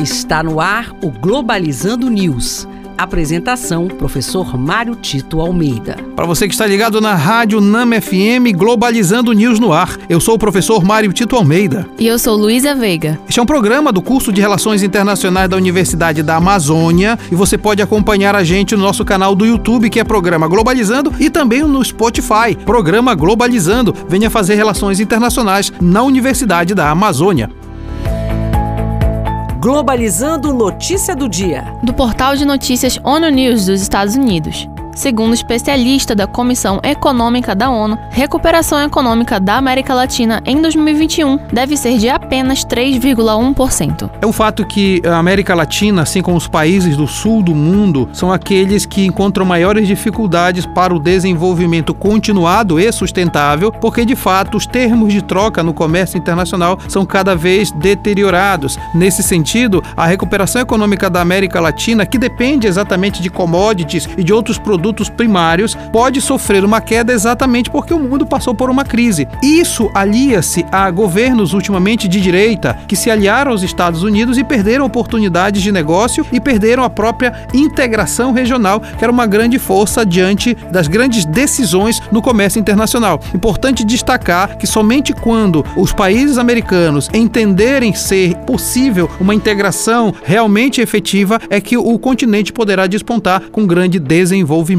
Está no ar o Globalizando News. Apresentação: Professor Mário Tito Almeida. Para você que está ligado na Rádio Nama FM Globalizando News no ar, eu sou o professor Mário Tito Almeida. E eu sou Luísa Veiga. Este é um programa do curso de Relações Internacionais da Universidade da Amazônia e você pode acompanhar a gente no nosso canal do YouTube, que é Programa Globalizando, e também no Spotify, Programa Globalizando. Venha fazer relações internacionais na Universidade da Amazônia. Globalizando Notícia do Dia. Do portal de notícias ONU News dos Estados Unidos. Segundo especialista da Comissão Econômica da ONU, recuperação econômica da América Latina em 2021 deve ser de apenas 3,1%. É um fato que a América Latina, assim como os países do sul do mundo, são aqueles que encontram maiores dificuldades para o desenvolvimento continuado e sustentável, porque de fato os termos de troca no comércio internacional são cada vez deteriorados. Nesse sentido, a recuperação econômica da América Latina, que depende exatamente de commodities e de outros produtos produtos primários pode sofrer uma queda exatamente porque o mundo passou por uma crise. Isso alia-se a governos ultimamente de direita que se aliaram aos Estados Unidos e perderam oportunidades de negócio e perderam a própria integração regional, que era uma grande força diante das grandes decisões no comércio internacional. Importante destacar que somente quando os países americanos entenderem ser possível uma integração realmente efetiva é que o continente poderá despontar com grande desenvolvimento.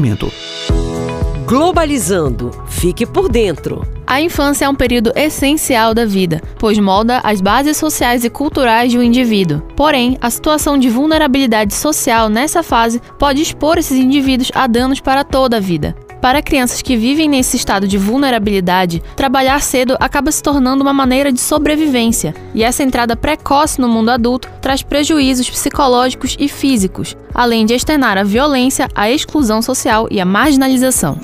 Globalizando. Fique por dentro. A infância é um período essencial da vida, pois molda as bases sociais e culturais de um indivíduo. Porém, a situação de vulnerabilidade social nessa fase pode expor esses indivíduos a danos para toda a vida. Para crianças que vivem nesse estado de vulnerabilidade, trabalhar cedo acaba se tornando uma maneira de sobrevivência, e essa entrada precoce no mundo adulto traz prejuízos psicológicos e físicos, além de externar a violência, a exclusão social e a marginalização.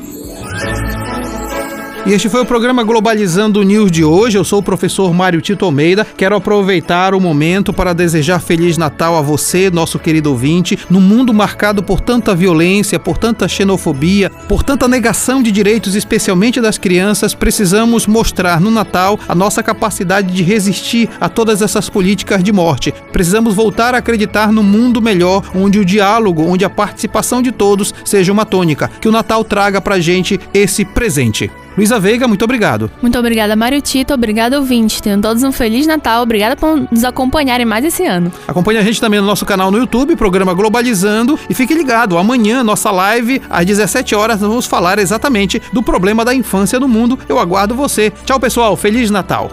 E este foi o programa Globalizando News de hoje. Eu sou o professor Mário Tito Almeida. Quero aproveitar o momento para desejar Feliz Natal a você, nosso querido ouvinte. No mundo marcado por tanta violência, por tanta xenofobia, por tanta negação de direitos, especialmente das crianças, precisamos mostrar no Natal a nossa capacidade de resistir a todas essas políticas de morte. Precisamos voltar a acreditar no mundo melhor, onde o diálogo, onde a participação de todos seja uma tônica. Que o Natal traga pra gente esse presente. Luísa Veiga, muito obrigado. Muito obrigada, Mário Tito. Obrigada, ouvinte. Tenham todos um Feliz Natal. Obrigada por nos acompanharem mais esse ano. Acompanhe a gente também no nosso canal no YouTube, programa Globalizando. E fique ligado, amanhã, nossa live, às 17 horas, nós vamos falar exatamente do problema da infância no mundo. Eu aguardo você. Tchau, pessoal. Feliz Natal.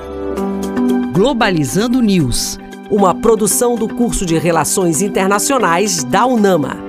Globalizando News. Uma produção do curso de Relações Internacionais da UNAMA.